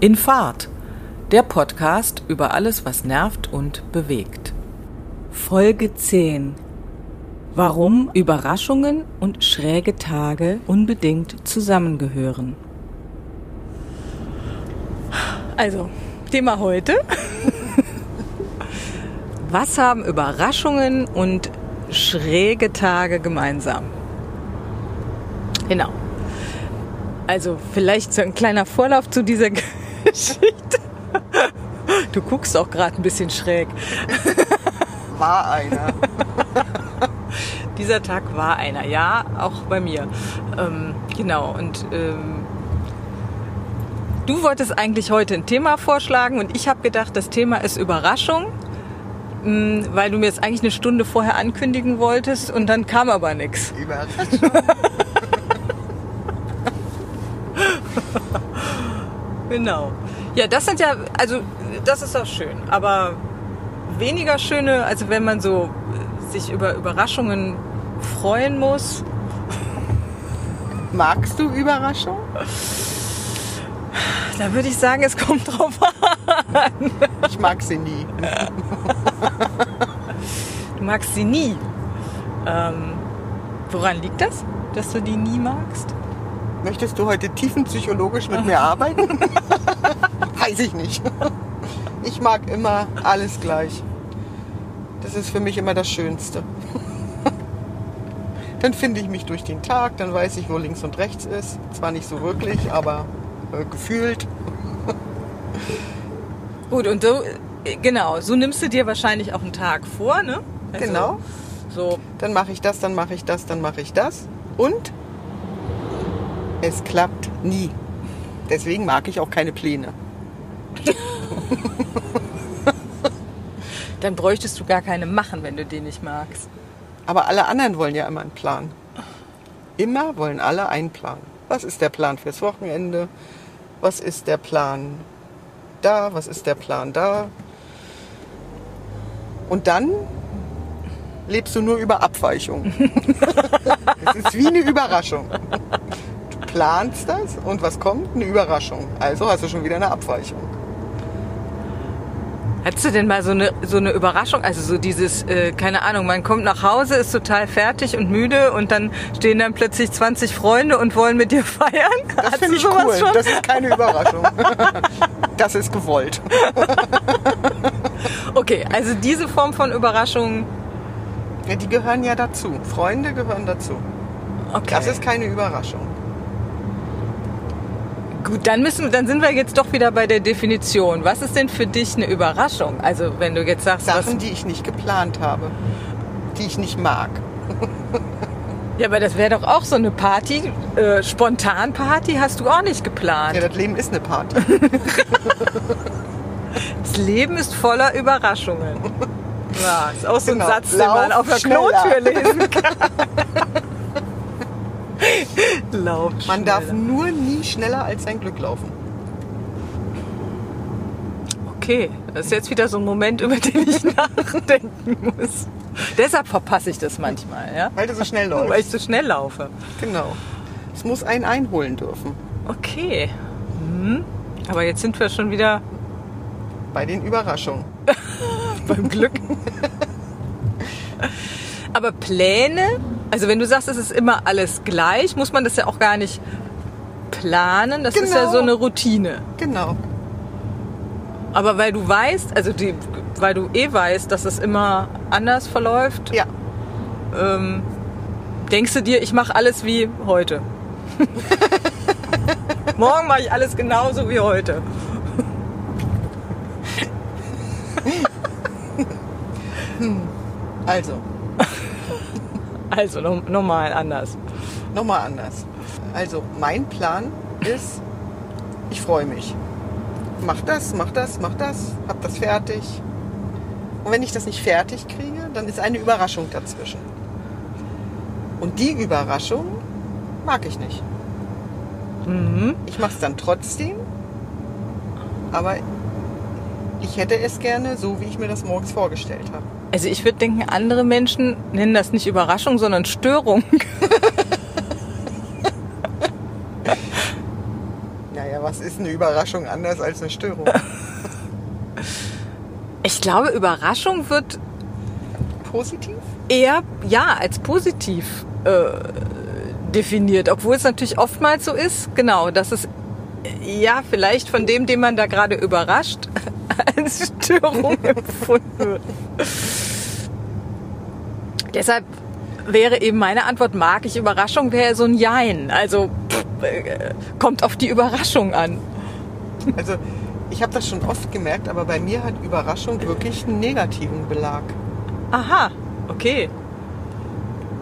In Fahrt, der Podcast über alles, was nervt und bewegt. Folge 10. Warum Überraschungen und schräge Tage unbedingt zusammengehören. Also, Thema heute. Was haben Überraschungen und schräge Tage gemeinsam? Genau. Also vielleicht so ein kleiner Vorlauf zu dieser Geschichte. Du guckst auch gerade ein bisschen schräg. War einer. Dieser Tag war einer, ja, auch bei mir. Ähm, genau, und ähm, du wolltest eigentlich heute ein Thema vorschlagen und ich habe gedacht, das Thema ist Überraschung, mm, weil du mir jetzt eigentlich eine Stunde vorher ankündigen wolltest und dann kam aber nichts. Überraschung. Genau. Ja, das sind ja, also das ist auch schön, aber weniger schöne, also wenn man so sich über Überraschungen freuen muss. Magst du Überraschung? Da würde ich sagen, es kommt drauf an. Ich mag sie nie. Du magst sie nie. Ähm, woran liegt das, dass du die nie magst? Möchtest du heute tiefenpsychologisch mit mir arbeiten? Weiß ich nicht. Ich mag immer alles gleich. Das ist für mich immer das Schönste. Dann finde ich mich durch den Tag, dann weiß ich, wo links und rechts ist. Zwar nicht so wirklich, aber äh, gefühlt. Gut, und so, äh, genau, so nimmst du dir wahrscheinlich auch einen Tag vor, ne? Also, genau. So. Dann mache ich das, dann mache ich das, dann mache ich das. Und es klappt nie. Deswegen mag ich auch keine Pläne. Dann bräuchtest du gar keine machen, wenn du die nicht magst. Aber alle anderen wollen ja immer einen Plan. Immer wollen alle einen Plan. Was ist der Plan fürs Wochenende? Was ist der Plan da? Was ist der Plan da? Und dann lebst du nur über Abweichungen. Es ist wie eine Überraschung planst das und was kommt? Eine Überraschung. Also hast du schon wieder eine Abweichung. Hattest du denn mal so eine, so eine Überraschung? Also so dieses, äh, keine Ahnung, man kommt nach Hause, ist total fertig und müde und dann stehen dann plötzlich 20 Freunde und wollen mit dir feiern? Das finde ich cool. Schon? Das ist keine Überraschung. das ist gewollt. okay, also diese Form von Überraschung. Ja, die gehören ja dazu. Freunde gehören dazu. Okay. Das ist keine Überraschung. Gut, dann müssen, dann sind wir jetzt doch wieder bei der Definition. Was ist denn für dich eine Überraschung? Also wenn du jetzt sagst, Sachen, was, die ich nicht geplant habe, die ich nicht mag. Ja, aber das wäre doch auch so eine Party, äh, Spontanparty hast du auch nicht geplant. Ja, das Leben ist eine Party. das Leben ist voller Überraschungen. Ja, ist auch so genau. ein Satz, den man auf der Klotür lesen kann. Lauf Man darf nur nie schneller als sein Glück laufen. Okay, das ist jetzt wieder so ein Moment, über den ich nachdenken muss. Deshalb verpasse ich das manchmal, ja? Weil du so schnell läufst. Weil ich so schnell laufe. Genau. Es muss einen einholen dürfen. Okay. Hm. Aber jetzt sind wir schon wieder bei den Überraschungen. Beim Glück. Aber Pläne also wenn du sagst, es ist immer alles gleich, muss man das ja auch gar nicht planen. Das genau. ist ja so genau. eine Routine. Genau. Aber weil du weißt, also die, weil du eh weißt, dass es immer anders verläuft, ja. ähm, denkst du dir, ich mache alles wie heute. Morgen mache ich alles genauso wie heute. also, also nochmal anders. Nochmal anders. Also mein Plan ist, ich freue mich. Mach das, mach das, mach das, hab das fertig. Und wenn ich das nicht fertig kriege, dann ist eine Überraschung dazwischen. Und die Überraschung mag ich nicht. Mhm. Ich mache es dann trotzdem, aber ich hätte es gerne so, wie ich mir das morgens vorgestellt habe. Also ich würde denken, andere Menschen nennen das nicht Überraschung, sondern Störung. naja, was ist eine Überraschung anders als eine Störung? Ich glaube, Überraschung wird Positiv? eher ja als positiv äh, definiert, obwohl es natürlich oftmals so ist, genau, dass es äh, ja vielleicht von dem, den man da gerade überrascht, als Störung empfunden wird. Deshalb wäre eben meine Antwort, mag ich Überraschung, wäre so ein Jein. Also pff, äh, kommt auf die Überraschung an. Also ich habe das schon oft gemerkt, aber bei mir hat Überraschung wirklich einen negativen Belag. Aha, okay.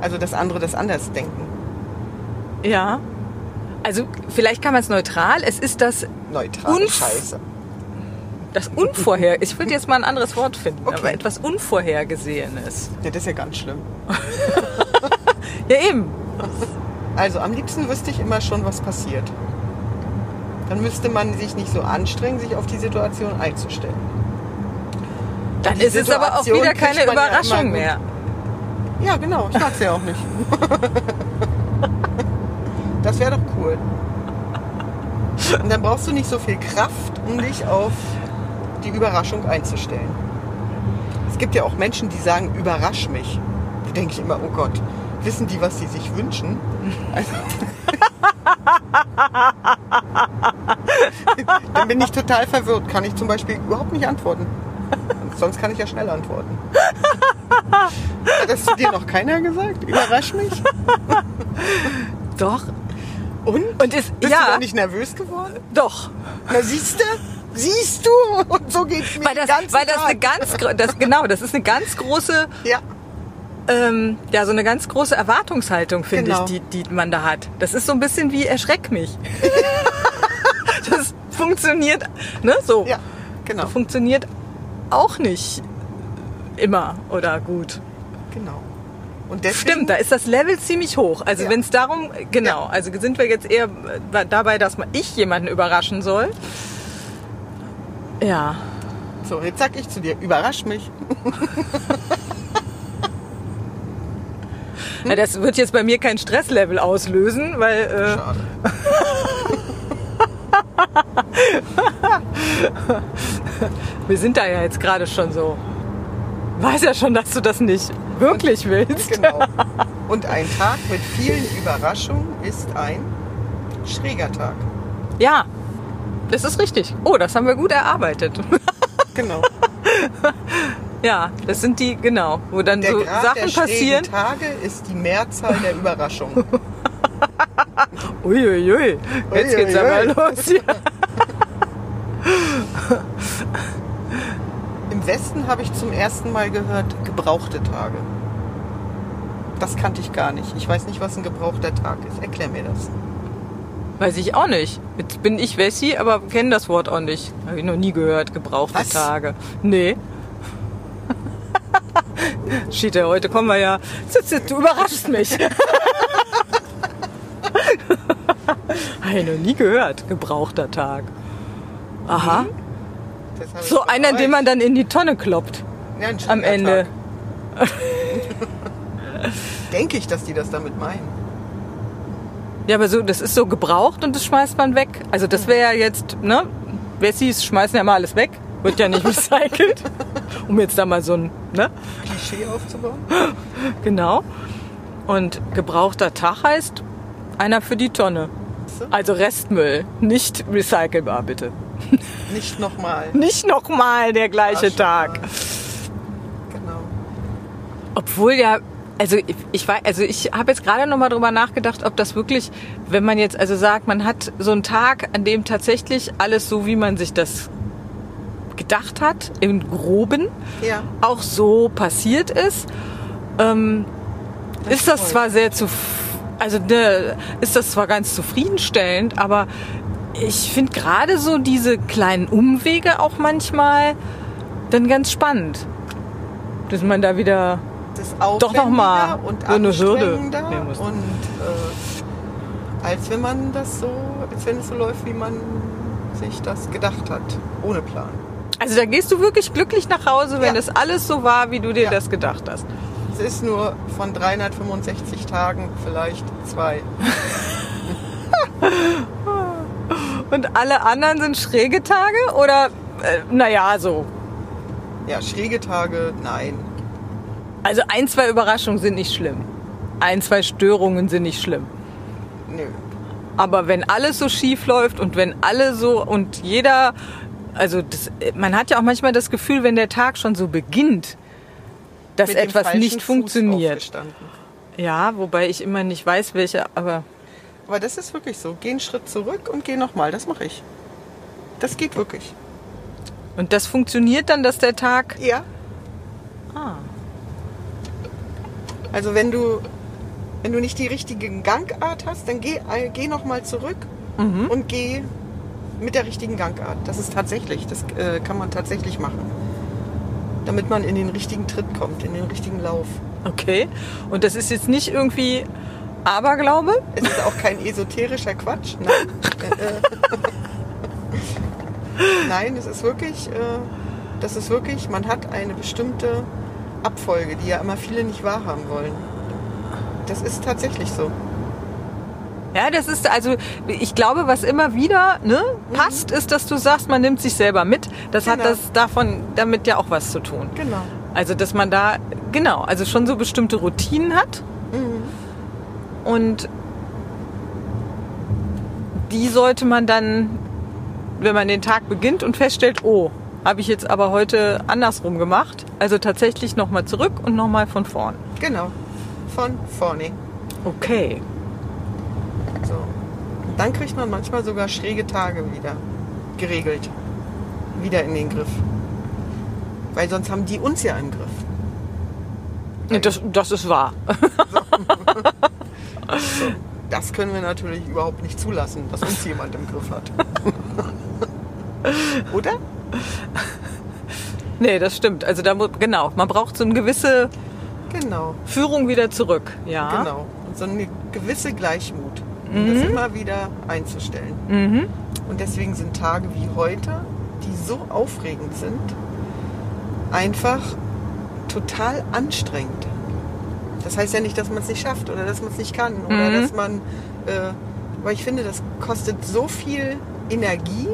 Also dass andere das anders denken. Ja. Also vielleicht kann man es neutral. Es ist das, Neutral Unf- Scheiße. Das Unvorher. Ich würde jetzt mal ein anderes Wort finden, Okay. aber etwas Unvorhergesehenes. Ja, das ist ja ganz schlimm. Ja eben. Also am liebsten wüsste ich immer schon, was passiert. Dann müsste man sich nicht so anstrengen, sich auf die Situation einzustellen. Dann ist es aber auch Situation wieder keine ja Überraschung gut. mehr. Ja, genau. Ich mag's ja auch nicht. Das wäre doch cool. Und dann brauchst du nicht so viel Kraft, um dich auf die Überraschung einzustellen. Es gibt ja auch Menschen, die sagen, überrasch mich. Da denke ich immer, oh Gott, wissen die, was sie sich wünschen? Also, dann bin ich total verwirrt. Kann ich zum Beispiel überhaupt nicht antworten. Sonst kann ich ja schnell antworten. Hat das zu dir noch keiner gesagt? Überrasch mich? Doch. Und? Und ist, Bist ja, du da nicht nervös geworden? doch. Na siehst du? Siehst du? Und so geht's mir Weil das, den weil das Tag. eine ganz, das, genau, das ist eine ganz große, Ja, ähm, ja, so eine ganz große Erwartungshaltung, finde Genau. ich, die, die man da hat. Das ist so ein bisschen wie erschreck mich. das funktioniert, ne, so. ja, genau, Funktioniert auch nicht immer oder gut. genau. Und deswegen, Stimmt, da ist das Level ziemlich hoch. Also Ja. wenn es darum, genau, Ja. also sind wir jetzt eher äh, dabei, dass man ich jemanden überraschen soll. Ja. So, jetzt sag ich zu dir, überrasch mich. Na, das wird jetzt bei mir kein Stresslevel auslösen, weil äh, Schade. wir sind da ja jetzt gerade schon so. Weiß ja schon, dass du das nicht wirklich willst. Genau. Und ein Tag mit vielen Überraschungen ist ein schräger Tag. Ja, das ist richtig. Oh, das haben wir gut erarbeitet. Genau. ja, das sind die, genau, wo dann Der so Grad Sachen der passieren. Tage ist die Mehrzahl der Überraschungen. Uiuiui, jetzt geht's Uiuiui. aber los hier. Im Westen habe ich zum ersten Mal gehört, gebrauchte Tage. Das kannte ich gar nicht. Ich weiß nicht, was ein gebrauchter Tag ist. Erklär mir das. Weiß ich auch nicht. Jetzt bin ich Wessi, aber kenne das Wort auch nicht. Habe ich noch nie gehört, gebrauchte Was? Tage. Nee. Schiete, heute kommen wir ja. Du überraschst mich. Habe ich noch nie gehört, gebrauchter Tag. Aha. Ich So einer, den man dann in die Tonne kloppt. Ja, ein am Ende. Denke ich, dass die das damit meinen. Ja, aber so, das ist so gebraucht und das schmeißt man weg. Also das wäre ja jetzt, ne? Wessis schmeißen ja mal alles weg. Wird ja nicht recycelt. Um jetzt da mal so ein, ne? Klischee aufzubauen. Genau. Und gebrauchter Tag heißt einer für die Tonne. Also Restmüll, nicht recycelbar bitte. Nicht nochmal. Nicht nochmal der gleiche. Tag. Genau. Obwohl ja, also ich, ich weiß, also ich habe jetzt gerade noch mal drüber nachgedacht, ob das wirklich, wenn man jetzt also sagt, man hat so einen Tag, an dem tatsächlich alles so, wie man sich das gedacht hat, im Groben, Ja. auch so passiert ist, ähm, ist das freut zwar sehr zu, also ne, ist das zwar ganz zufriedenstellend, aber ich finde gerade so diese kleinen Umwege auch manchmal dann ganz spannend, dass man da wieder Das Doch noch mal und eine Hürde und äh, als wenn man das so, als wenn es so läuft, wie man sich das gedacht hat, ohne Plan. Also da gehst du wirklich glücklich nach Hause, wenn Ja. das alles so war, wie du dir Ja. das gedacht hast. Es ist nur von 365 Tagen vielleicht zwei. Und alle anderen sind schräge Tage oder äh, naja, so. Ja, schräge Tage, nein. Also ein, zwei Überraschungen sind nicht schlimm. Ein, zwei Störungen sind nicht schlimm. Nö. Aber wenn alles so schief läuft und wenn alle so und jeder, also das, man hat ja auch manchmal das Gefühl, wenn der Tag schon so beginnt, dass Mit etwas nicht funktioniert. Ja, wobei ich immer nicht weiß, welche, aber Aber das ist wirklich so. Geh einen Schritt zurück und geh nochmal. Das mache ich. Das geht wirklich. und das funktioniert dann, dass der Tag. Ja. Ah. Also wenn du, wenn du nicht die richtige Gangart hast, dann geh, geh nochmal zurück Mhm. und geh mit der richtigen Gangart. Das ist tatsächlich, das äh, kann man tatsächlich machen. Damit man in den richtigen Tritt kommt, in den richtigen Lauf. Okay. Und das ist jetzt nicht irgendwie Aberglaube? Es ist auch kein esoterischer Quatsch. Nein, äh, äh, Nein es ist wirklich, äh, das ist wirklich, man hat eine bestimmte Abfolge, die ja immer viele nicht wahrhaben wollen. Das ist tatsächlich so. Ja, das ist also, ich glaube, was immer wieder ne, passt, ist, dass du sagst, man nimmt sich selber mit. Das hat Genau. das davon damit ja auch was zu tun. Genau. Also, dass man da, genau, also schon so bestimmte Routinen hat. Und die sollte man dann, wenn man den Tag beginnt und feststellt, oh, habe ich jetzt aber heute andersrum gemacht. Also tatsächlich nochmal zurück und nochmal von vorn. Genau. Von vorne. Okay. So. Dann kriegt man manchmal sogar schräge Tage wieder geregelt. Wieder in den Griff. Weil sonst haben die uns ja im Griff. Das, das ist wahr. Das können wir natürlich überhaupt nicht zulassen, dass uns jemand im Griff hat. Oder? Nee, das stimmt. Also da genau, man braucht so eine gewisse Genau, Führung wieder zurück. Ja. genau. Und so eine gewisse Gleichmut, um das immer wieder einzustellen. Mhm. Und deswegen sind Tage wie heute, die so aufregend sind, einfach total anstrengend. Das heißt ja nicht, dass man es nicht schafft oder dass man es nicht kann oder Mhm. dass man. Äh, aber ich finde, das kostet so viel Energie.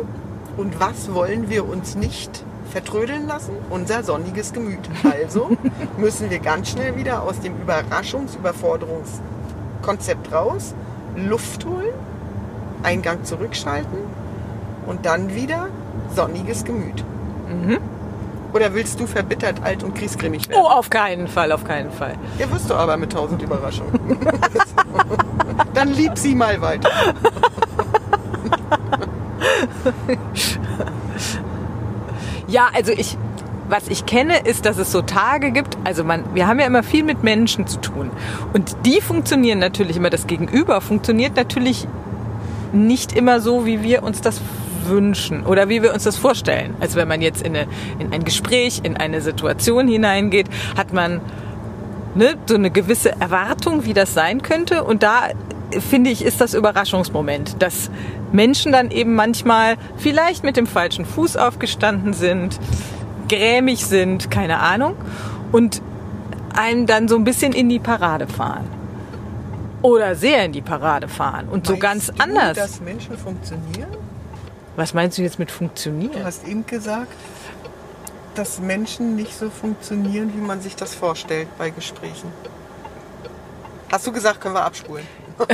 Und was wollen wir uns nicht vertrödeln lassen? Unser sonniges Gemüt. Also müssen wir ganz schnell wieder aus dem Überraschungs-Überforderungskonzept raus, Luft holen, Eingang zurückschalten und dann wieder sonniges Gemüt. Mhm. Oder willst du verbittert, alt und kriegsgrimmig werden? Oh, auf keinen Fall, auf keinen Fall. Ja, wirst du aber mit tausend Überraschungen. Dann lieb sie mal weiter. Ja, also ich, was ich kenne, ist, dass es so Tage gibt. Also man, wir haben ja immer viel mit Menschen zu tun. Und die funktionieren natürlich immer, das Gegenüber funktioniert natürlich nicht immer so, wie wir uns das wünschen oder wie wir uns das vorstellen. Also wenn man jetzt in, eine, in ein Gespräch, in eine Situation hineingeht, hat man ne, so eine gewisse Erwartung, wie das sein könnte. Und da finde ich, ist das Überraschungsmoment, dass Menschen dann eben manchmal vielleicht mit dem falschen Fuß aufgestanden sind, grämig sind, keine Ahnung, und einen dann so ein bisschen in die Parade fahren. Oder sehr in die Parade fahren und so ganz Meinst du, anders. dass Menschen funktionieren? Was meinst du jetzt mit Du funktionieren? hast eben gesagt, dass Menschen nicht so funktionieren, wie man sich das vorstellt bei Gesprächen. Hast du gesagt, können wir abspulen?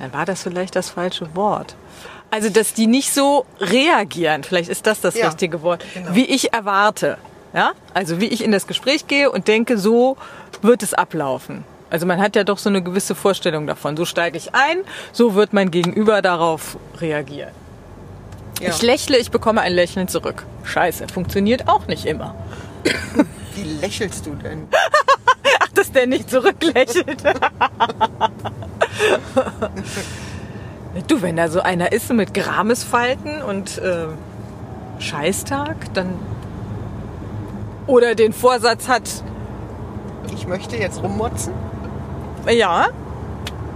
Dann war das vielleicht das falsche Wort. Also, dass die nicht so reagieren, vielleicht ist das das Ja, richtige Wort, genau. wie ich erwarte. Ja? Also, wie ich in das Gespräch gehe und denke, so wird es ablaufen. Also, man hat ja doch so eine gewisse Vorstellung davon. So steige ich ein, so wird mein Gegenüber darauf reagieren. Ja. Ich lächle, ich bekomme ein Lächeln zurück. Scheiße, funktioniert auch nicht immer. Wie lächelst du denn? Dass der nicht zurücklächelt. du, wenn da so einer ist mit Gramesfalten und äh, Scheißtag, dann. Oder den Vorsatz hat, Ich möchte jetzt rummotzen. ja,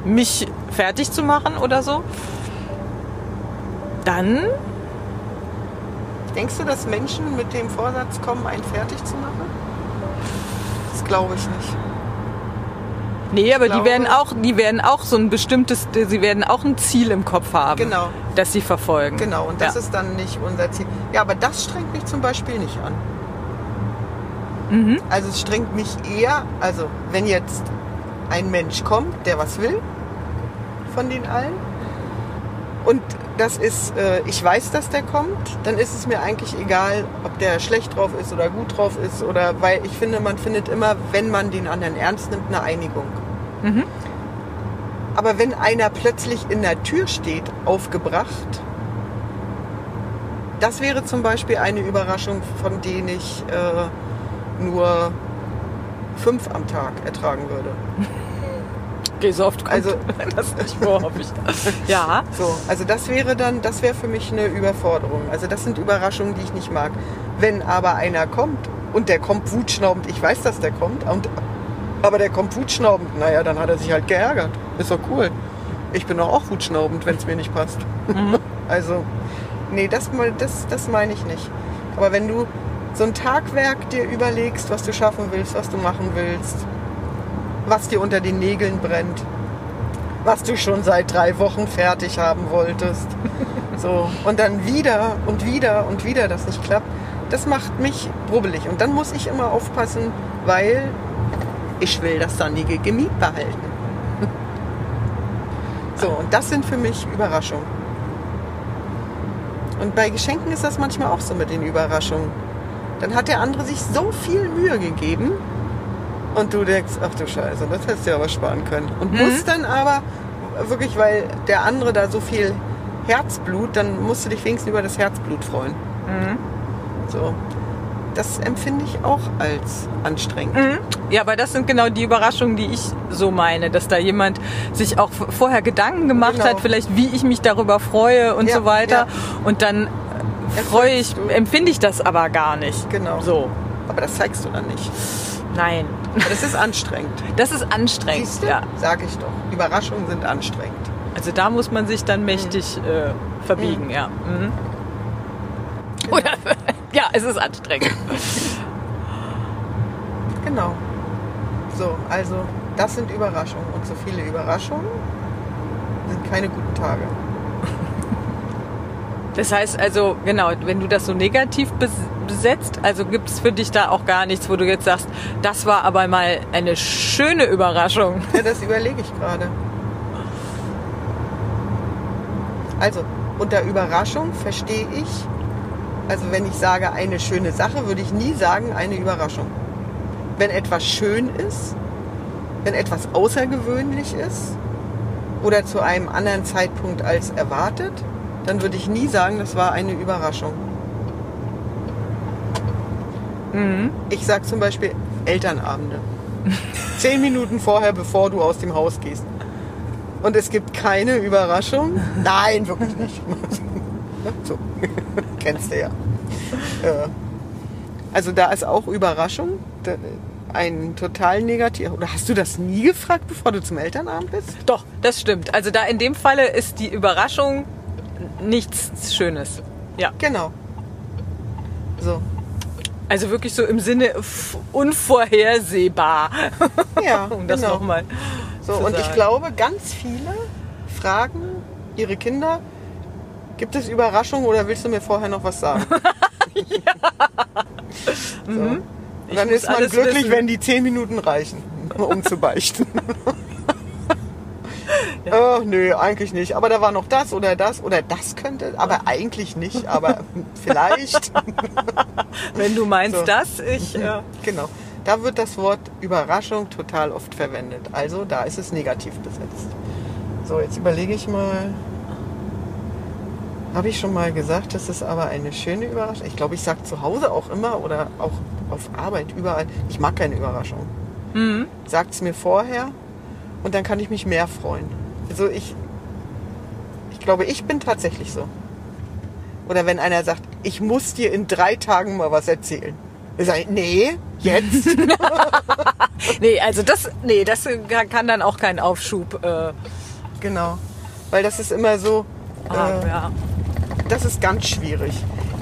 mich fertig zu machen oder so, dann. Denkst du, dass Menschen mit dem Vorsatz kommen, einen fertig zu machen? Glaube ich nicht. Nee, aber die werden auch, die werden auch so ein bestimmtes, sie werden auch ein Ziel im Kopf haben. Genau. Das sie verfolgen. Genau, und das ja. ist dann nicht unser Ziel. Ja, aber das strengt mich zum Beispiel nicht an. Mhm. Also es strengt mich eher, also wenn jetzt ein Mensch kommt, der was will von den allen und das ist, äh, ich weiß, dass der kommt, dann ist es mir eigentlich egal, ob der schlecht drauf ist oder gut drauf ist oder weil ich finde, man findet immer, wenn man den anderen ernst nimmt, eine Einigung. Mhm. Aber wenn einer plötzlich in der Tür steht, aufgebracht, das wäre zum Beispiel eine Überraschung, von denen ich äh, nur fünf am Tag ertragen würde. Okay, so oft kommt Also- das nicht vor, hoffe ich. Ja. So, also das wäre dann, das wäre für mich eine Überforderung. Also das sind Überraschungen, die ich nicht mag. Wenn aber einer kommt und der kommt wutschnaubend, ich weiß, dass der kommt, und, aber der kommt wutschnaubend, naja, dann hat er sich halt geärgert. Ist doch cool. Ich bin doch auch wutschnaubend, wenn es mir nicht passt. Also, nee, das, das, das meine ich nicht. Aber wenn du so ein Tagwerk dir überlegst, was du schaffen willst, was du machen willst, was dir unter den Nägeln brennt, was du schon seit drei Wochen fertig haben wolltest. So, und dann wieder und wieder und wieder das nicht klappt, das macht mich brubbelig. Und dann muss ich immer aufpassen, weil ich will das sonnige Gemüt behalten. So, und das sind für mich Überraschungen. Und bei Geschenken ist das manchmal auch so mit den Überraschungen. Dann hat der andere sich so viel Mühe gegeben und du denkst, ach du Scheiße, das hättest du ja aber sparen können. Und Mhm. musst dann aber wirklich, weil der andere da so viel Herzblut, dann musst du dich wenigstens über das Herzblut freuen. Mhm. So. Das empfinde ich auch als anstrengend. Mhm. Ja, aber das sind genau die Überraschungen, die ich so meine, dass da jemand sich auch vorher Gedanken gemacht Genau. hat, vielleicht wie ich mich darüber freue und Ja, so weiter. ja. Und dann äh, freue ich, empfinde ich das aber gar nicht. Genau. So. Aber das zeigst du dann nicht. Nein. Das ist anstrengend. Das ist anstrengend. Siehst du? Ja. Sag ich doch. Überraschungen sind anstrengend. Also da muss man sich dann mächtig äh, verbiegen, ja. Mhm. Genau. Oder, ja, es ist anstrengend. Genau. So, also das sind Überraschungen. Und so viele Überraschungen sind keine guten Tage. Das heißt also, genau, wenn du das so negativ bes- besetzt, also gibt es für dich da auch gar nichts, wo du jetzt sagst, das war aber mal eine schöne Überraschung. Ja, das überlege ich gerade. Also, unter Überraschung verstehe ich, also wenn ich sage eine schöne Sache, würde ich nie sagen eine Überraschung. Wenn etwas schön ist, wenn etwas außergewöhnlich ist oder zu einem anderen Zeitpunkt als erwartet, dann würde ich nie sagen, das war eine Überraschung. Mhm. Ich sage zum Beispiel Elternabende. Zehn Minuten vorher, bevor du aus dem Haus gehst. Und es gibt keine Überraschung. Nein, wirklich nicht. so. Kennst du ja. Äh, Also da ist auch Überraschung. Ein total negativ. Oder hast du das nie gefragt, bevor du zum Elternabend bist? Doch, das stimmt. Also da in dem Falle ist die Überraschung nichts Schönes. Ja. Genau. So. Also wirklich so im Sinne unvorhersehbar. Ja, um das genau. nochmal. So, und ich sagen. glaube, ganz viele fragen ihre Kinder, gibt es Überraschungen oder willst du mir vorher noch was sagen? so. Und Ich dann ist man glücklich, wissen. wenn die zehn Minuten reichen, um zu beichten. Oh, nö, eigentlich nicht. Aber da war noch das oder das oder das könnte, aber eigentlich nicht, aber vielleicht. Wenn du meinst So. das, ich. Äh, Genau. Da wird das Wort Überraschung total oft verwendet. Also da ist es negativ besetzt. So, jetzt überlege ich mal. Habe ich schon mal gesagt, das ist aber eine schöne Überraschung? Ich glaube, ich sage zu Hause auch immer oder auch auf Arbeit, überall. Ich mag keine Überraschung. mhm. Sagt es mir vorher und dann kann ich mich mehr freuen. Also ich, ich glaube, ich bin tatsächlich so. Oder wenn einer sagt, ich muss dir in drei Tagen mal was erzählen. Ich sage, nee, jetzt. Nee, also das, nee, das kann dann auch kein Aufschub äh, genau. Weil das ist immer so, haben, äh, ja. das ist ganz schwierig.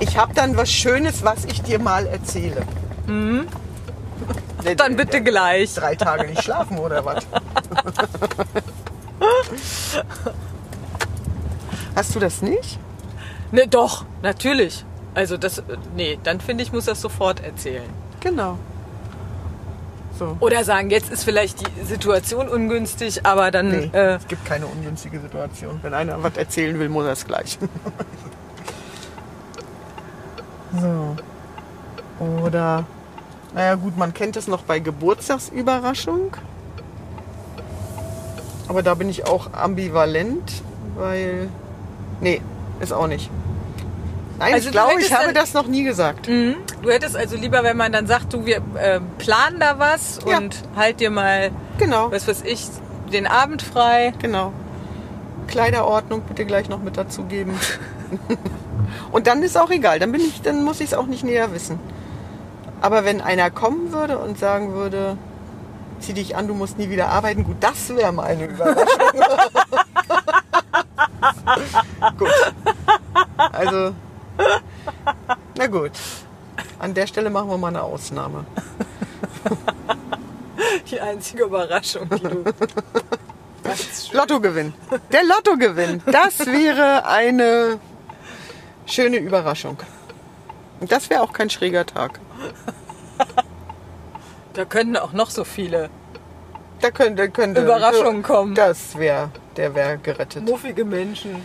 Ich habe dann was Schönes, was ich dir mal erzähle. Nee, Dann bitte gleich. Drei Tage nicht schlafen oder was? Hast du das nicht? Ne, doch, natürlich. Also das, nee, dann finde ich, muss das sofort erzählen. Genau. So. Oder sagen, jetzt ist vielleicht die Situation ungünstig, aber dann, Nee, äh, es gibt keine ungünstige Situation. Wenn einer was erzählen will, muss er es gleich. so. Oder, naja gut, man kennt es noch bei Geburtstagsüberraschung. Aber da bin ich auch ambivalent, weil. Nee, ist auch nicht. Nein, Also ich glaube, ich habe das noch nie gesagt. mhm. du hättest also lieber, wenn man dann sagt, du, wir äh, planen da was Ja. und halt dir mal, Genau, was weiß ich, den Abend frei. genau. Kleiderordnung bitte gleich noch mit dazugeben. und dann ist auch egal, dann bin ich, dann muss ich es auch nicht näher wissen. Aber wenn einer kommen würde und sagen würde, zieh dich an, du musst nie wieder arbeiten, gut, das wäre mal eine Überraschung. gut. Also, na gut. An der Stelle machen wir mal eine Ausnahme. Die einzige Überraschung, die du. Lottogewinn. Der Lottogewinn. Das wäre eine schöne Überraschung. Und das wäre auch kein schräger Tag. Da könnten auch noch so viele Da könnte, könnte Überraschungen kommen. Das wäre, der wäre gerettet. muffige Menschen,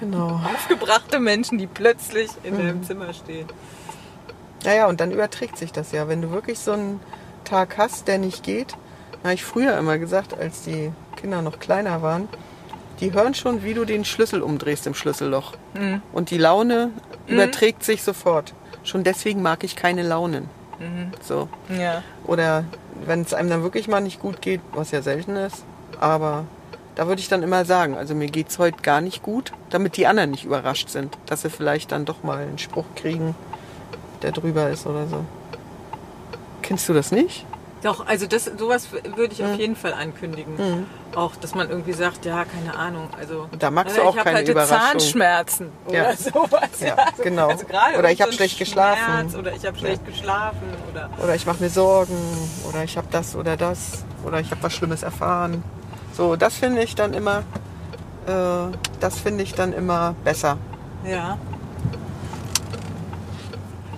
Genau. aufgebrachte Menschen, die plötzlich in Mhm. deinem Zimmer stehen. Naja, und dann überträgt sich das ja. Wenn du wirklich so einen Tag hast, der nicht geht, habe ich früher immer gesagt, als die Kinder noch kleiner waren, die hören schon, wie du den Schlüssel umdrehst im Schlüsselloch. Mhm. Und die Laune überträgt sich sofort. Schon deswegen mag ich keine Launen. Mhm. So. Ja. Oder wenn es einem dann wirklich mal nicht gut geht, was ja selten ist, aber da würde ich dann immer sagen, also mir geht es heute gar nicht gut, damit die anderen nicht überrascht sind, dass sie vielleicht dann doch mal einen Spruch kriegen, der drüber ist oder so. Kennst du das nicht? Doch, also das, sowas würde ich auf Mhm. jeden Fall ankündigen. Auch, dass man irgendwie sagt, ja, keine Ahnung, also. Da magst du äh, auch ich keine halt Überraschung. Zahnschmerzen oder Ja. sowas. Ja, also, genau. Also Oder ich hab so schlecht geschlafen. Oder ich habe schlecht geschlafen oder. Oder ich mache mir Sorgen oder ich habe das oder das oder ich habe was Schlimmes erfahren. So, das finde ich dann immer, äh, das finde ich dann immer besser. Ja.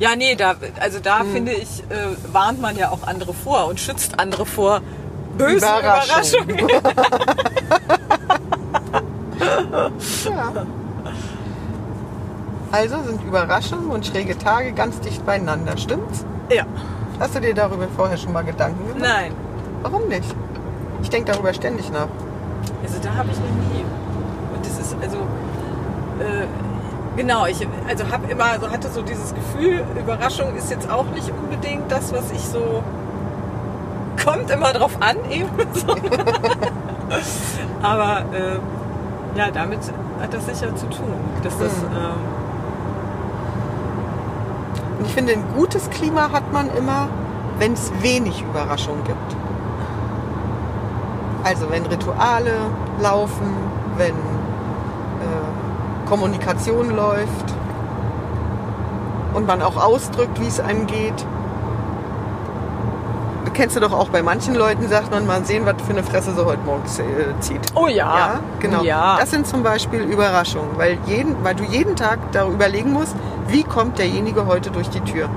Ja, nee, da, also da Hm. finde ich, äh, warnt man ja auch andere vor und schützt andere vor bösen Überraschung. Überraschungen. Ja. Also sind Überraschungen und schräge Tage ganz dicht beieinander, stimmt's? Ja. Hast du dir darüber vorher schon mal Gedanken gemacht? Nein. Warum nicht? Ich denke darüber ständig nach. Also da habe ich noch nie. Und das ist also äh, genau, ich also habe immer so hatte so dieses Gefühl, Überraschung ist jetzt auch nicht unbedingt das, was ich so kommt immer drauf an eben. So. Aber äh, ja, damit hat das sicher zu tun, dass das Mhm. ähm, Und ich finde, ein gutes Klima hat man immer, wenn es wenig Überraschungen gibt. Also wenn Rituale laufen, wenn Kommunikation läuft und man auch ausdrückt, wie es einem geht. Kennst du doch auch bei manchen Leuten, sagt man, mal sehen, was für eine Fresse sie heute morgens äh, zieht. Oh ja. Ja, genau. Ja. Das sind zum Beispiel Überraschungen, weil, jeden, weil du jeden Tag darüber überlegen musst, wie kommt derjenige heute durch die Tür.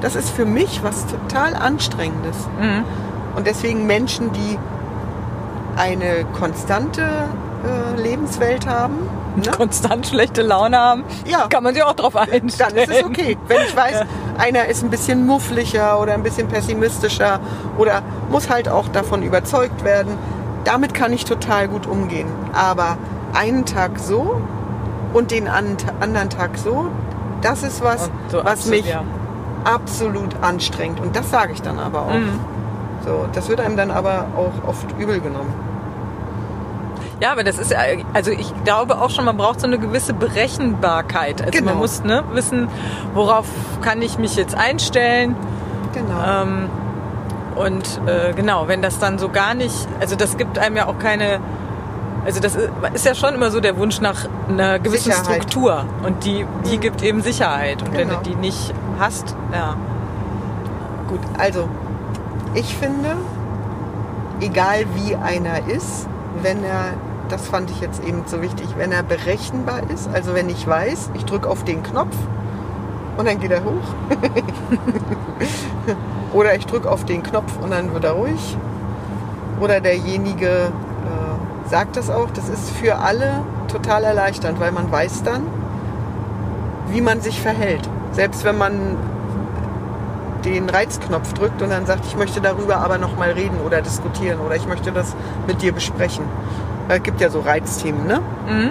Das ist für mich was total Anstrengendes. Mhm. Und deswegen Menschen, die eine konstante äh, Lebenswelt haben, ne? konstant schlechte Laune haben, Ja. kann man sich auch drauf einstellen. dann ist es okay. Wenn ich weiß, einer ist ein bisschen muffliger oder ein bisschen pessimistischer oder muss halt auch davon überzeugt werden, damit kann ich total gut umgehen. Aber einen Tag so und den an- anderen Tag so, das ist was, so was absolut, mich ja. absolut anstrengt. Und das sage ich dann aber auch. Mhm. So, das wird einem dann aber auch oft übel genommen. Ja, aber das ist ja, also ich glaube auch schon, man braucht so eine gewisse Berechenbarkeit. Also Genau. man muss ne, wissen, worauf kann ich mich jetzt einstellen. Genau. Ähm, und äh, genau, wenn das dann so gar nicht, also das gibt einem ja auch keine, also das ist- ist ja schon immer so der Wunsch nach einer gewissen Sicherheit. Struktur. Und die, die gibt eben Sicherheit. Und wenn Genau. du die nicht hast, ja. Gut, also Ich finde, egal wie einer ist, wenn er, das fand ich jetzt eben so wichtig, wenn er berechenbar ist, also wenn ich weiß, ich drücke auf den Knopf und dann geht er hoch. Oder ich drücke auf den Knopf und dann wird er ruhig. Oder derjenige äh, sagt das auch. Das ist für alle total erleichternd, weil man weiß dann, wie man sich verhält. Selbst wenn man den Reizknopf drückt und dann sagt, ich möchte darüber aber noch mal reden oder diskutieren oder ich möchte das mit dir besprechen. Es gibt ja so Reizthemen, ne? Mhm.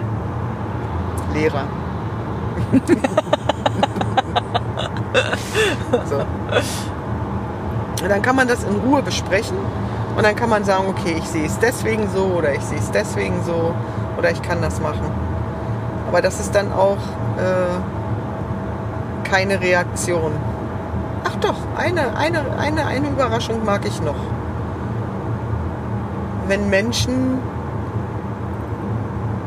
Lehrer. so. Und dann kann man das in Ruhe besprechen und dann kann man sagen, okay, ich sehe es deswegen so oder ich sehe es deswegen so oder ich kann das machen. Aber das ist dann auch äh, keine Reaktion. Ach doch, eine, eine, eine, eine Überraschung mag ich noch. Wenn Menschen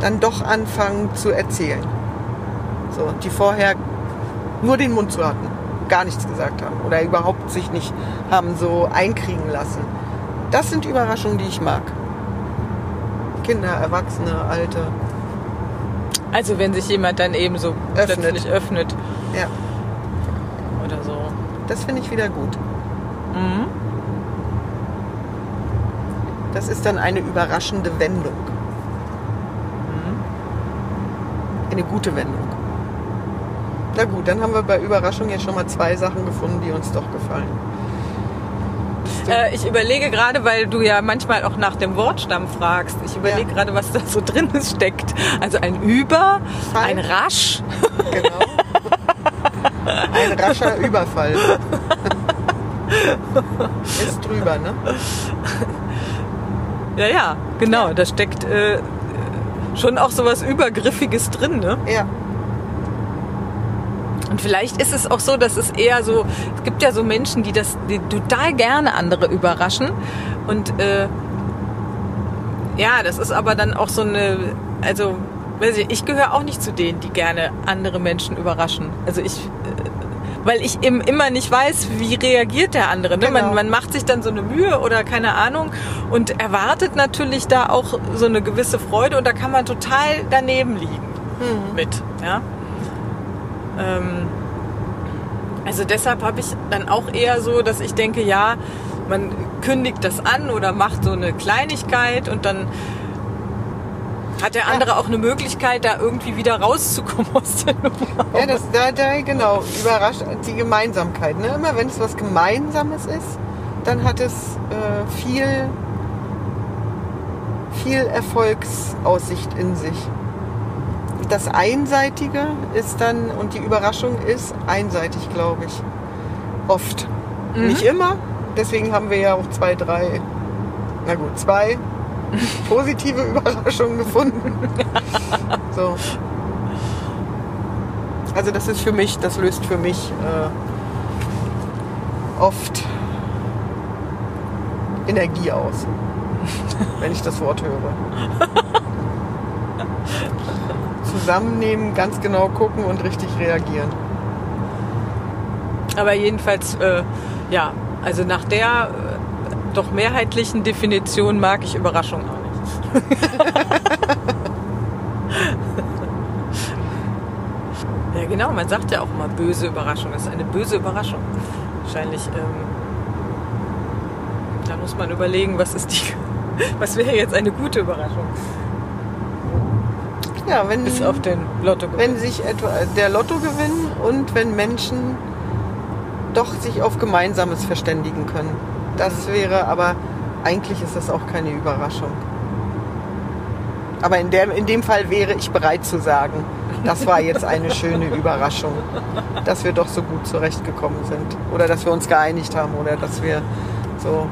dann doch anfangen zu erzählen. So, die vorher nur den Mund zu hatten, gar nichts gesagt haben oder überhaupt sich nicht haben so einkriegen lassen. Das sind Überraschungen, die ich mag. Kinder, Erwachsene, Alte. Also wenn sich jemand dann eben so Öffnet. plötzlich öffnet Ja, oder so. das finde ich wieder gut. Mhm. Das ist dann eine überraschende Wendung. Eine gute Wendung. Na gut, dann haben wir bei Überraschung jetzt schon mal zwei Sachen gefunden, die uns doch gefallen. Äh, ich überlege gerade, weil du ja manchmal auch nach dem Wortstamm fragst. Ich überlege Ja. gerade, was da so drin steckt. Also ein Über, Fall. ein Rasch. Genau. Ein rascher Überfall. Ist drüber, ne? Ja, ja, genau. Da steckt äh, schon auch sowas Übergriffiges drin, ne? Ja. Und vielleicht ist es auch so, dass es eher so, es gibt ja so Menschen, die das die total gerne andere überraschen. Und äh, ja, das ist aber dann auch so eine, also, weiß ich, ich gehöre auch nicht zu denen, die gerne andere Menschen überraschen. Also ich, weil ich eben immer nicht weiß, wie reagiert der andere. Ne? Genau. Man, man macht sich dann so eine Mühe oder keine Ahnung und erwartet natürlich da auch so eine gewisse Freude und da kann man total daneben liegen mit. Ja? Ähm, also deshalb habe ich dann auch eher so, dass ich denke, ja, man kündigt das an oder macht so eine Kleinigkeit und dann hat der andere auch eine Möglichkeit, da irgendwie wieder rauszukommen aus der Nummer. Ja, das, da, da, genau, überrascht die Gemeinsamkeit. Ne? Immer wenn es was Gemeinsames ist, dann hat es äh, viel, viel Erfolgsaussicht in sich. Das Einseitige ist dann, und die Überraschung ist einseitig, glaube ich. Oft. Nicht immer, deswegen haben wir ja auch zwei, drei, na gut, zwei positive Überraschungen gefunden. So. Also das ist für mich, das löst für mich äh, oft Energie aus, wenn ich das Wort höre. Zusammennehmen, ganz genau gucken und richtig reagieren. Aber jedenfalls, äh, ja, also nach der äh, doch mehrheitlichen Definition mag ich Überraschung auch nicht. ja, genau, man sagt ja auch immer böse Überraschung. Das ist eine böse Überraschung. Wahrscheinlich, ähm, da muss man überlegen, was ist die, was wäre jetzt eine gute Überraschung? Ja, wenn, Bis auf den Lotto. wenn sich etwa der Lottogewinn und wenn Menschen doch sich auf Gemeinsames verständigen können. Das wäre aber, eigentlich ist das auch keine Überraschung. Aber in, der, in dem Fall wäre ich bereit zu sagen, das war jetzt eine schöne Überraschung, dass wir doch so gut zurechtgekommen sind. Oder dass wir uns geeinigt haben oder dass wir so.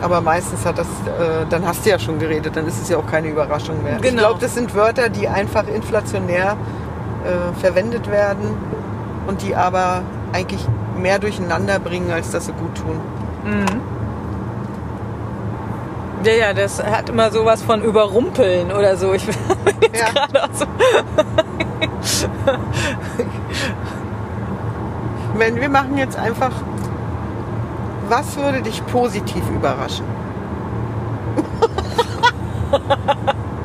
Aber meistens hat das, äh, dann hast du ja schon geredet, dann ist es ja auch keine Überraschung mehr. Ich Genau. glaube, das sind Wörter, die einfach inflationär äh, verwendet werden und die aber eigentlich mehr durcheinander bringen, als dass sie gut tun. Ja, ja, das hat immer sowas von überrumpeln oder so. Ich bin jetzt Ja. gerade auch so. Wenn wir machen jetzt einfach was würde dich positiv überraschen?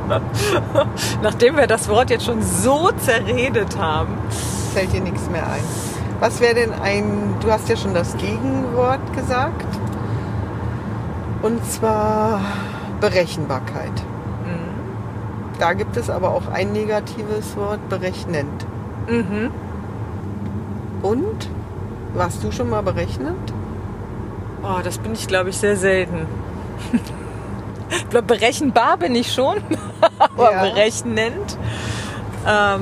Nachdem wir das Wort jetzt schon so zerredet haben. Fällt dir nichts mehr ein. Was wäre denn ein, du hast ja schon das Gegenwort gesagt. Und zwar Berechenbarkeit. Mhm. Da gibt es aber auch ein negatives Wort, berechnend. Mhm. Und? Warst du schon mal berechnend? Oh, das bin ich, glaube ich, sehr selten. Berechenbar bin ich schon, aber Ja. berechnend. Ähm,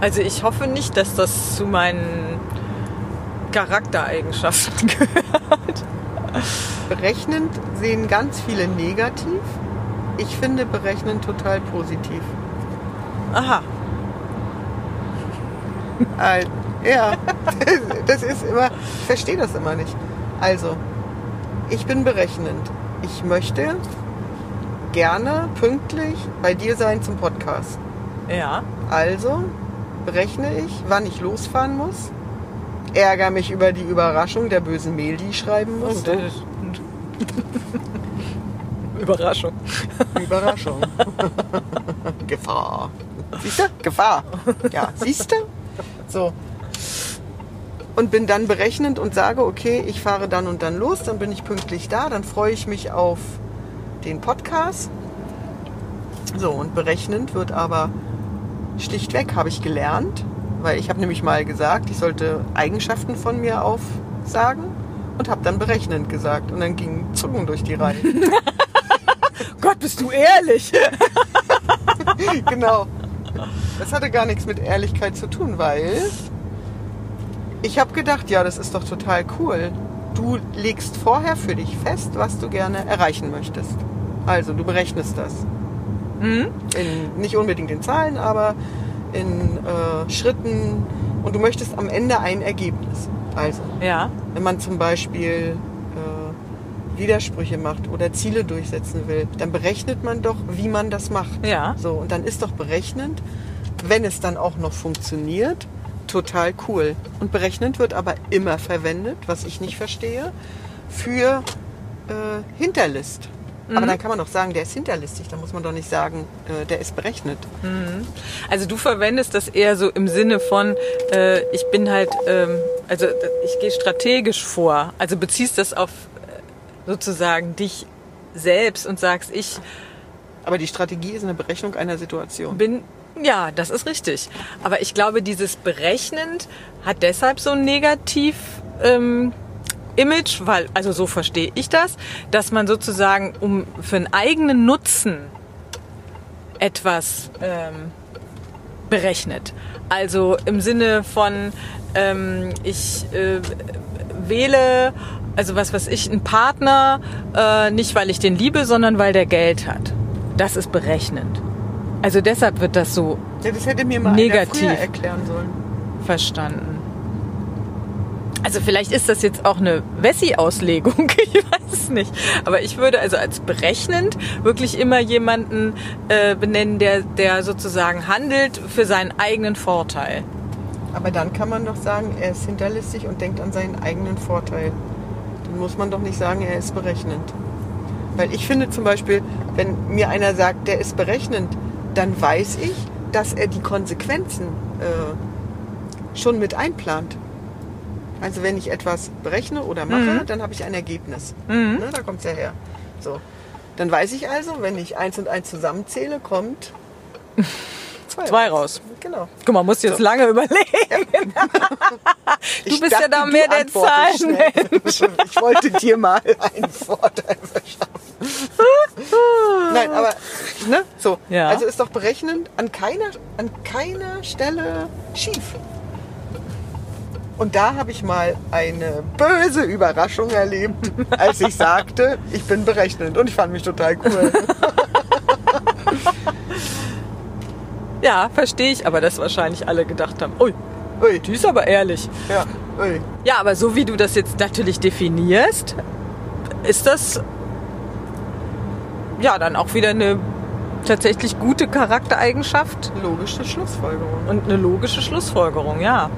also ich hoffe nicht, dass das zu meinen Charaktereigenschaften gehört. Berechnend sehen ganz viele negativ. Ich finde berechnend total positiv. Aha. Al- Ja, das ist immer, ich verstehe das immer nicht. Also, ich bin berechnend. Ich möchte gerne pünktlich bei dir sein zum Podcast. Ja. Also berechne ich, wann ich losfahren muss. Ärgere mich über die Überraschung der bösen Mail, die ich schreiben Oh, ist Überraschung. Überraschung. Gefahr. Siehst du? Gefahr. Ja, siehst du? So. Und bin dann berechnend und sage, okay, ich fahre dann und dann los, dann bin ich pünktlich da, dann freue ich mich auf den Podcast. So, und berechnend wird aber schlichtweg, habe ich gelernt, weil ich habe nämlich mal gesagt, ich sollte Eigenschaften von mir aufsagen und habe dann berechnend gesagt. Und dann gingen Zungen durch die Reihe. Gott, bist du ehrlich? genau. Das hatte gar nichts mit Ehrlichkeit zu tun, weil ich habe gedacht, ja, das ist doch total cool. Du legst vorher für dich fest, was du gerne erreichen möchtest. Also, du berechnest das. Mhm. In, nicht unbedingt in Zahlen, aber in äh, Schritten. Und du möchtest am Ende ein Ergebnis. Also, Ja. wenn man zum Beispiel äh, Widersprüche macht oder Ziele durchsetzen will, dann berechnet man doch, wie man das macht. Ja. So, und dann ist doch berechnend, wenn es dann auch noch funktioniert, total cool. Und berechnend wird aber immer verwendet, was ich nicht verstehe, für äh, Hinterlist. Aber dann kann man doch sagen, der ist hinterlistig. Da muss man doch nicht sagen, äh, der ist berechnet. Also du verwendest das eher so im Sinne von, äh, ich bin halt, ähm, also ich gehe strategisch vor. Also beziehst das auf äh, sozusagen dich selbst und sagst, ich Aber die Strategie ist eine Berechnung einer Situation. bin, ja, das ist richtig. Aber ich glaube, dieses berechnend hat deshalb so ein Negativ. Ähm, Image, weil, also so verstehe ich das, dass man sozusagen um für einen eigenen Nutzen etwas ähm, berechnet. Also im Sinne von, ähm, ich äh, wähle, also was weiß ich, einen Partner, äh, nicht weil ich den liebe, sondern weil der Geld hat. Das ist berechnend. Also deshalb wird das so Ja, das hätte mir mal Negativ. erklären sollen. verstanden. Also vielleicht ist das jetzt auch eine Wessi-Auslegung, ich weiß es nicht. Aber ich würde also als berechnend wirklich immer jemanden äh, benennen, der, der sozusagen handelt für seinen eigenen Vorteil. Aber dann kann man doch sagen, er ist hinterlistig und denkt an seinen eigenen Vorteil. Dann muss man doch nicht sagen, er ist berechnend. Weil ich finde zum Beispiel, wenn mir einer sagt, der ist berechnend, dann weiß ich, dass er die Konsequenzen äh, schon mit einplant. Also wenn ich etwas berechne oder mache, dann habe ich ein Ergebnis. Ne, da kommt es ja her. So. Dann weiß ich also, wenn ich eins und eins zusammenzähle, kommt zwei, Zwei raus. Genau. Guck mal, musst du jetzt lange überlegen. Du Ich bist ja dachte, da mehr der schnell. Ich wollte dir mal einen Vorteil verschaffen. Nein, aber ne, so. Ja. Also ist doch berechnend an keiner, an keiner Stelle schief. Und da habe ich mal eine böse Überraschung erlebt, als ich sagte, ich bin berechnend. Und ich fand mich total cool. Ja, verstehe ich, aber dass wahrscheinlich alle gedacht haben, ui, Ui, die ist aber ehrlich. ja, ui. Ja, aber so wie du das jetzt natürlich definierst, ist das ja dann auch wieder eine tatsächlich gute Charaktereigenschaft Logische Schlussfolgerung. und eine logische Schlussfolgerung, ja.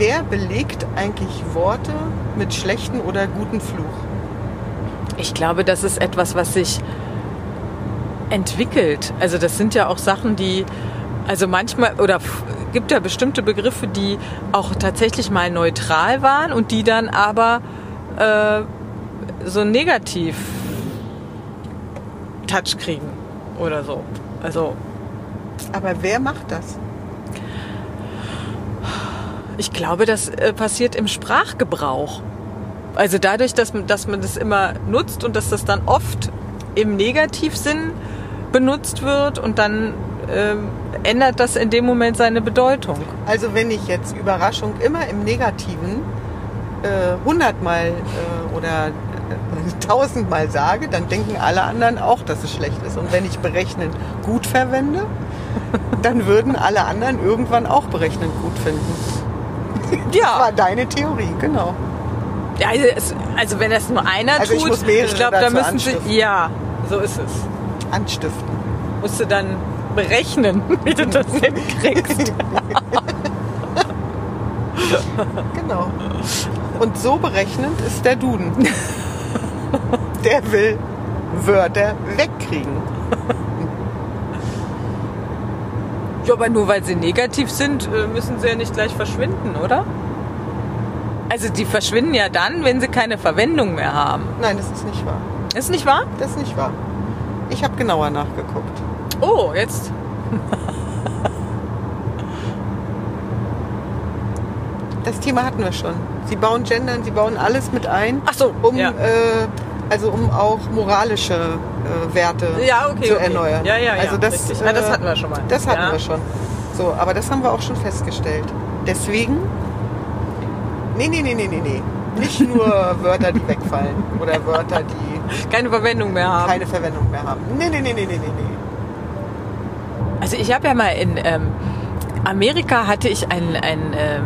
Wer belegt eigentlich Worte mit schlechten oder guten Fluch? Ich glaube, das ist etwas, was sich entwickelt. Also das sind ja auch Sachen, die, also manchmal, oder gibt ja bestimmte Begriffe, die auch tatsächlich mal neutral waren und die dann aber äh, so negativ Touch kriegen oder so. Also Aber wer macht das? Ich glaube, das äh, passiert im Sprachgebrauch. Also dadurch, dass, man- dass man das immer nutzt und dass das dann oft im Negativsinn benutzt wird und dann ähm, ändert das in dem Moment seine Bedeutung. Also wenn ich jetzt Überraschung immer im Negativen äh, hundertmal äh, oder äh, tausendmal sage, dann denken alle anderen auch, dass es schlecht ist. Und wenn ich berechnen gut verwende, dann würden alle anderen irgendwann auch berechnen gut finden. Das war Ja, deine Theorie, genau. ja also, es, also wenn das nur einer Also ich tut, mehrere ich glaube, da müssen sie, ja, so ist es. Anstiften. Musst du dann berechnen, wie du das hinkriegst. Genau. Und so berechnend ist der Duden. Der will Wörter wegkriegen. Ja, aber nur weil sie negativ sind, äh, müssen sie ja nicht gleich verschwinden, oder? Also die verschwinden ja dann, wenn sie keine Verwendung mehr haben. Nein, das ist nicht wahr. Ist nicht wahr? Das ist nicht wahr. Ich habe genauer nachgeguckt. Oh, jetzt. Das Thema hatten wir schon. Sie bauen Gendern, sie bauen alles mit ein, Ach so, um, ja. äh, also um auch moralische äh, Werte Ja, okay, zu okay. erneuern. Ja, ja, ja, Also das, richtig. Ja, das äh, hatten wir schon mal. Das hatten Ja. wir schon. So, aber das haben wir auch schon festgestellt. Deswegen, nee, nee, nee, nee, nee, nee. Nicht nur Wörter, die wegfallen oder Wörter, die Keine Verwendung mehr haben. keine Verwendung mehr haben. Nee, nee, nee, nee, nee, nee, nee. Also ich habe ja mal in ähm, Amerika hatte ich ein, ein, ähm,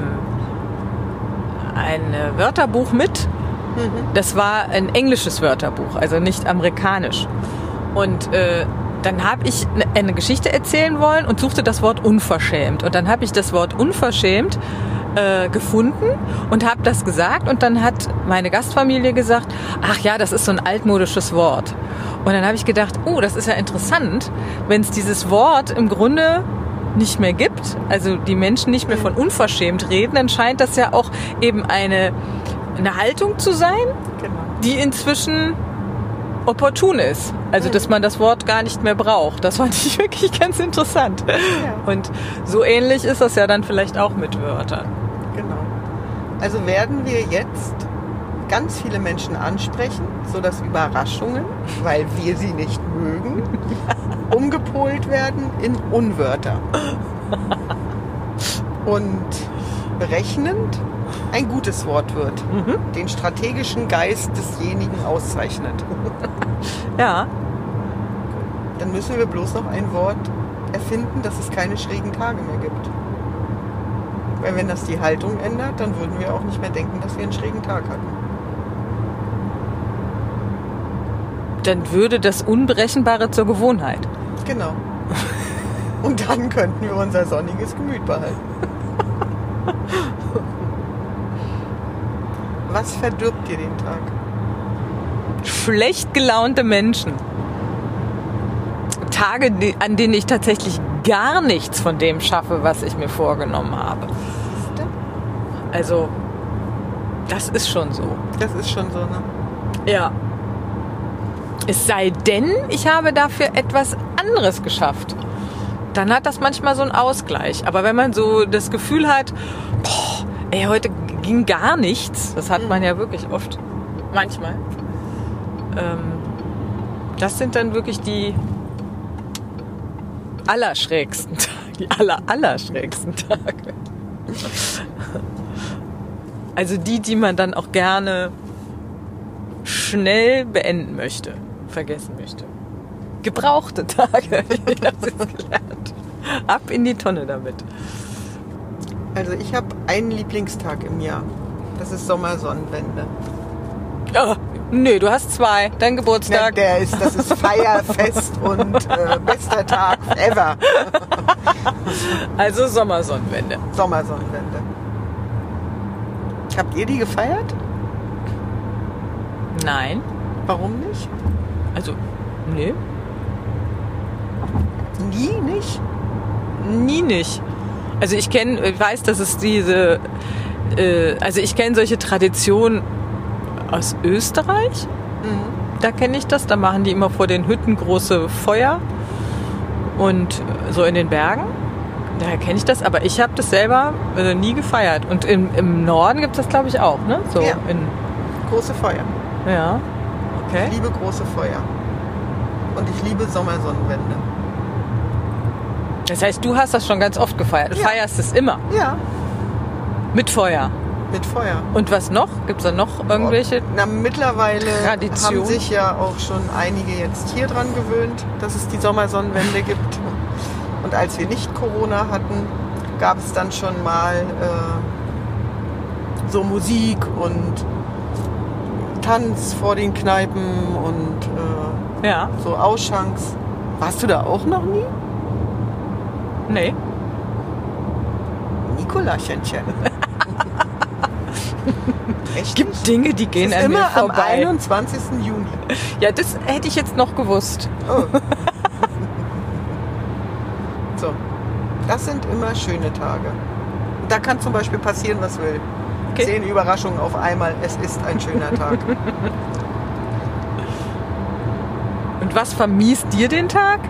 ein äh, Wörterbuch mit. Das war ein englisches Wörterbuch, also nicht amerikanisch. Und äh, dann habe ich ne- eine Geschichte erzählen wollen und suchte das Wort unverschämt. Und dann habe ich das Wort unverschämt äh, gefunden und habe das gesagt. Und dann hat meine Gastfamilie gesagt, ach ja, das ist so ein altmodisches Wort. Und dann habe ich gedacht, oh, das ist ja interessant, wenn es dieses Wort im Grunde nicht mehr gibt, also die Menschen nicht mehr von unverschämt reden, dann scheint das ja auch eben eine, eine Haltung zu sein, Genau. die inzwischen opportun ist. Also, dass man das Wort gar nicht mehr braucht. Das fand ich wirklich ganz interessant. Und so ähnlich ist das ja dann vielleicht auch mit Wörtern. Genau. Also werden wir jetzt ganz viele Menschen ansprechen, sodass Überraschungen, weil wir sie nicht mögen, umgepolt werden in Unwörter. Und berechnend ein gutes Wort wird, den strategischen Geist desjenigen auszeichnet. Ja, Dann müssen wir bloß noch ein Wort erfinden, dass es keine schrägen Tage mehr gibt. Weil wenn das die Haltung ändert, dann würden wir auch nicht mehr denken, dass wir einen schrägen Tag hatten. dann würde das Unberechenbare zur Gewohnheit. Genau. Und dann könnten wir unser sonniges Gemüt behalten. Was verdirbt dir den Tag? Schlecht gelaunte Menschen. Tage, an denen ich tatsächlich gar nichts von dem schaffe, was ich mir vorgenommen habe. Also, das ist schon so. Das ist schon so, ne? Ja. Es sei denn, ich habe dafür etwas anderes geschafft. Dann hat das manchmal so einen Ausgleich. Aber wenn man so das Gefühl hat, boah, ey, heute ging gar nichts, das hat man ja wirklich oft, manchmal. Ähm, das sind dann wirklich die allerschrägsten Tage. Die aller, allerschrägsten Tage. Also die, die man dann auch gerne schnell beenden möchte, vergessen möchte. Gebrauchte Tage, ich habe jetzt gelernt. Ab in die Tonne damit. Also ich habe einen Lieblingstag im Jahr. Das ist Sommersonnenwende. Oh, nee, du hast zwei. Dein Geburtstag. der ist, das ist Feierfest und äh, bester Tag ever. Also Sommersonnenwende. Sommersonnenwende. Habt ihr die gefeiert? Nein. Warum nicht? Also, nee. Nie nicht? Nie nicht. Also ich kenne, weiß, dass es diese, äh, also ich kenne solche Traditionen aus Österreich. Mhm. Da kenne ich das. Da machen die immer vor den Hütten große Feuer und so in den Bergen. Daher kenne ich das, aber ich habe das selber äh, nie gefeiert. Und im, im Norden gibt es das, glaube ich, auch, ne? So Ja. in, Große Feuer. ja. Okay. Ich liebe große Feuer. Und ich liebe Sommersonnenwende. Das heißt, du hast das schon ganz oft gefeiert. Du Ja. feierst es immer Ja, mit Feuer. mit Feuer. Und was noch? Gibt es da noch irgendwelche? Na, mittlerweile Tradition? haben sich ja auch schon einige jetzt hier dran gewöhnt, dass es die Sommersonnenwende gibt. Und als wir nicht Corona hatten, gab es dann schon mal äh, so Musik und Tanz vor den Kneipen und äh, Ja. so Ausschanks. Warst du da auch noch nie? Nee. Nikolaschenchen. Echt? Gibt Dinge, die gehen Es an mir immer am vorbei. 21. Juni. Ja, das hätte ich jetzt noch gewusst. Oh. so, das sind immer schöne Tage. Da kann zum Beispiel passieren, was will. Okay. Zehn Überraschungen auf einmal. Es ist ein schöner Tag. Und was vermiest dir den Tag?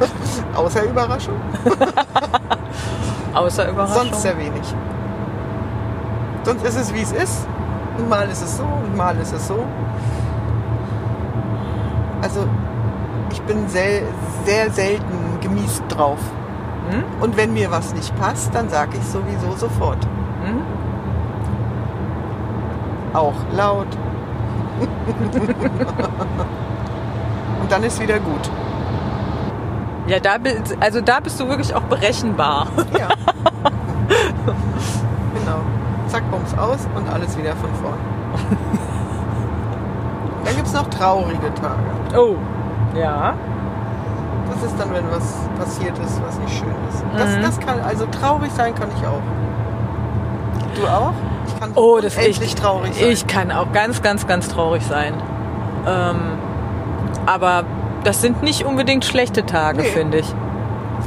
Außer Überraschung. Außer Überraschung. Sonst sehr wenig. Sonst ist es wie es ist. Und mal ist es so und mal ist es so. Also ich bin sehr, sehr selten gemies drauf. Hm? Und wenn mir was nicht passt, dann sage ich sowieso sofort. Hm? Auch laut. und dann ist wieder gut. Ja, da, also da bist du wirklich auch berechenbar. Ja. genau. Zack, bums aus und alles wieder von vorn. Dann gibt es noch traurige Tage. Oh. Ja. Das ist dann, wenn was passiert ist, was nicht schön ist. Das, Mhm. das kann, also traurig sein kann ich auch. Du auch? Ich kann Oh, das ich, traurig sein. Ich kann auch ganz, ganz, ganz traurig sein. Ähm, aber das sind nicht unbedingt schlechte Tage, Nee. finde ich.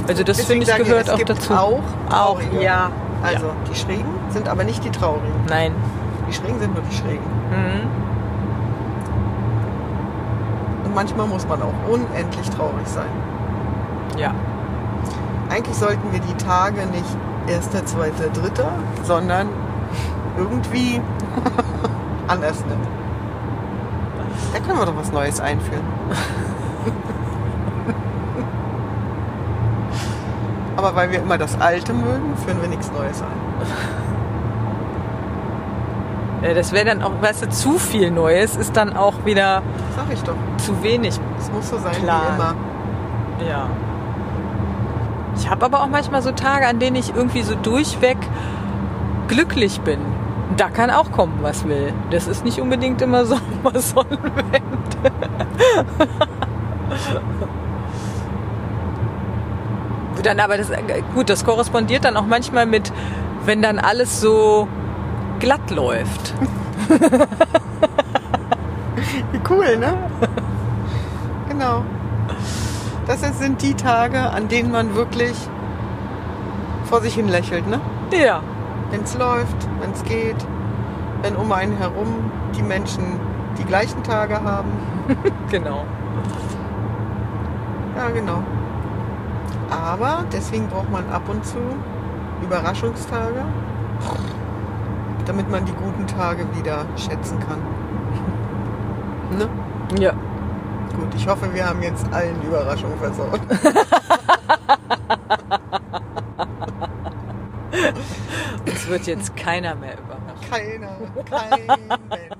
Also das finde ich gehört es auch dazu. Auch Auch, ja. Also ja. die Schrägen sind aber nicht die traurigen. Nein. Die Schrägen sind nur die Schrägen. Mhm. Und manchmal muss man auch unendlich traurig sein. Ja. Eigentlich sollten wir die Tage nicht erster, zweiter, dritter, sondern irgendwie anders nennen. Da können wir doch was Neues einführen. Aber weil wir immer das Alte mögen, führen wir nichts Neues ein. Ja, das wäre dann auch, weißt du, zu viel Neues ist dann auch wieder Sag ich doch. zu wenig. Es muss so sein Klar. wie immer. Ja. Ich habe aber auch manchmal so Tage, an denen ich irgendwie so durchweg glücklich bin. Da kann auch kommen, was will. Das ist nicht unbedingt immer Sommersonnenwende. dann aber das, gut, das korrespondiert dann auch manchmal mit, wenn dann alles so glatt läuft. Wie cool, ne? genau. Das sind die Tage, an denen man wirklich vor sich hin lächelt, ne? Ja. Wenn es läuft, wenn es geht, wenn um einen herum die Menschen die gleichen Tage haben. Genau. Ja, genau. Aber deswegen braucht man ab und zu Überraschungstage, damit man die guten Tage wieder schätzen kann. Ne? Ja. Gut, ich hoffe, wir haben jetzt allen Überraschungen versaut. Uns wird jetzt keiner mehr überraschen. Keiner, kein Mensch.